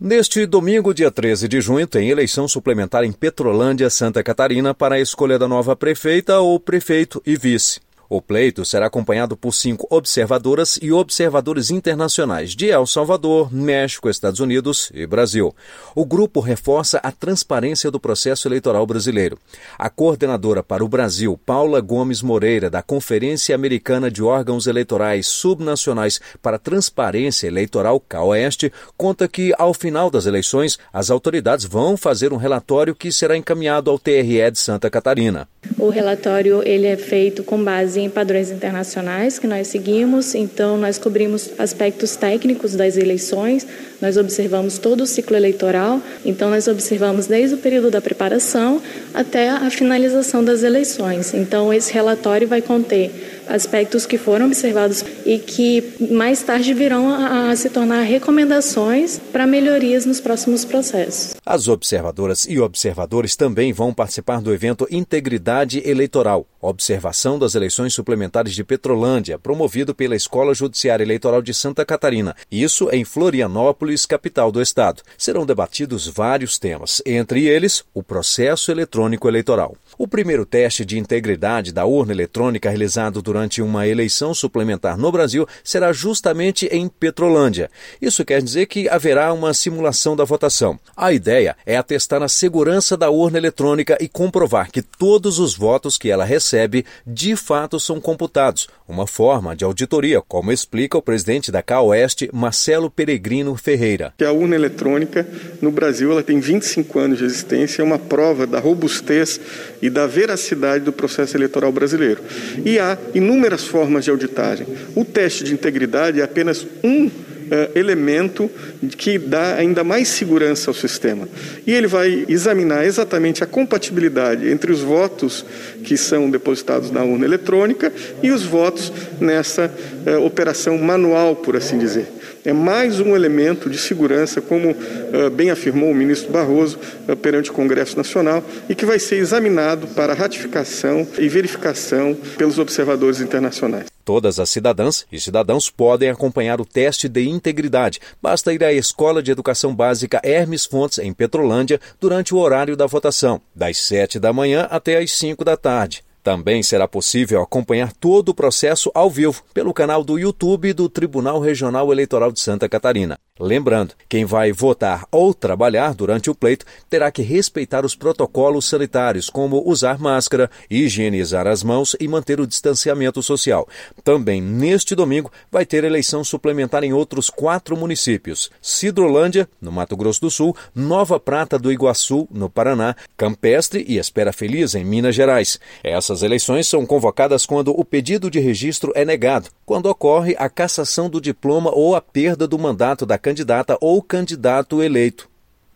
Neste domingo, dia 13 de junho, tem eleição suplementar em Petrolândia, Santa Catarina, para a escolha da nova prefeita ou prefeito e vice. O pleito será acompanhado por cinco observadoras e observadores internacionais de El Salvador, México, Estados Unidos e Brasil. O grupo reforça a transparência do processo eleitoral brasileiro. A coordenadora para o Brasil, Paula Gomes Moreira, da Conferência Americana de Órgãos Eleitorais Subnacionais para Transparência Eleitoral, CAOeste, conta que, ao final das eleições, as autoridades vão fazer um relatório que será encaminhado ao TRE de Santa Catarina. O relatório ele é feito com base em padrões internacionais que nós seguimos, então nós cobrimos aspectos técnicos das eleições, nós observamos todo o ciclo eleitoral, então nós observamos desde o período da preparação até a finalização das eleições. Então esse relatório vai conter aspectos que foram observados e que mais tarde virão a, se tornar recomendações para melhorias nos próximos processos. As observadoras e observadores também vão participar do evento Integridade Eleitoral, observação das eleições suplementares de Petrolândia, promovido pela Escola Judiciária Eleitoral de Santa Catarina. Isso em Florianópolis, capital do estado. Serão debatidos vários temas, entre eles o processo eletrônico eleitoral. O primeiro teste de integridade da urna eletrônica realizado durante uma eleição suplementar no Brasil será justamente em Petrolândia. Isso quer dizer que haverá uma simulação da votação. A ideia é atestar a segurança da urna eletrônica e comprovar que todos os votos que ela recebe de fato são computados, uma forma de auditoria, como explica o presidente da CAOeste, Marcelo Peregrino Ferreira. A urna eletrônica no Brasil ela tem 25 anos de existência, é uma prova da robustez e e da veracidade do processo eleitoral brasileiro. E há inúmeras formas de auditagem. O teste de integridade é apenas um Uh, elemento que dá ainda mais segurança ao sistema. E ele vai examinar exatamente a compatibilidade entre os votos que são depositados na urna eletrônica e os votos nessa uh, operação manual, por assim dizer é mais um elemento de segurança, como uh, bem afirmou o ministro Barroso perante o Congresso Nacional, e que vai ser examinado para ratificação e verificação pelos observadores internacionais. Todas as cidadãs e cidadãos podem acompanhar o teste de integridade. Basta ir à Escola de Educação Básica Hermes Fontes, em Petrolândia, durante o horário da votação, das 7 da manhã até as 5 da tarde. Também será possível acompanhar todo o processo ao vivo pelo canal do YouTube do Tribunal Regional Eleitoral de Santa Catarina. Lembrando, quem vai votar ou trabalhar durante o pleito terá que respeitar os protocolos sanitários, como usar máscara, higienizar as mãos e manter o distanciamento social. Também neste domingo vai ter eleição suplementar em outros quatro municípios: Cidrolândia, no Mato Grosso do Sul, Nova Prata do Iguaçu, no Paraná, Campestre e Espera Feliz, em Minas Gerais. Essas eleições são convocadas quando o pedido de registro é negado, quando ocorre a cassação do diploma ou a perda do mandato da candidata ou candidato eleito.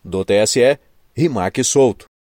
Do TSE, Rimac Souto.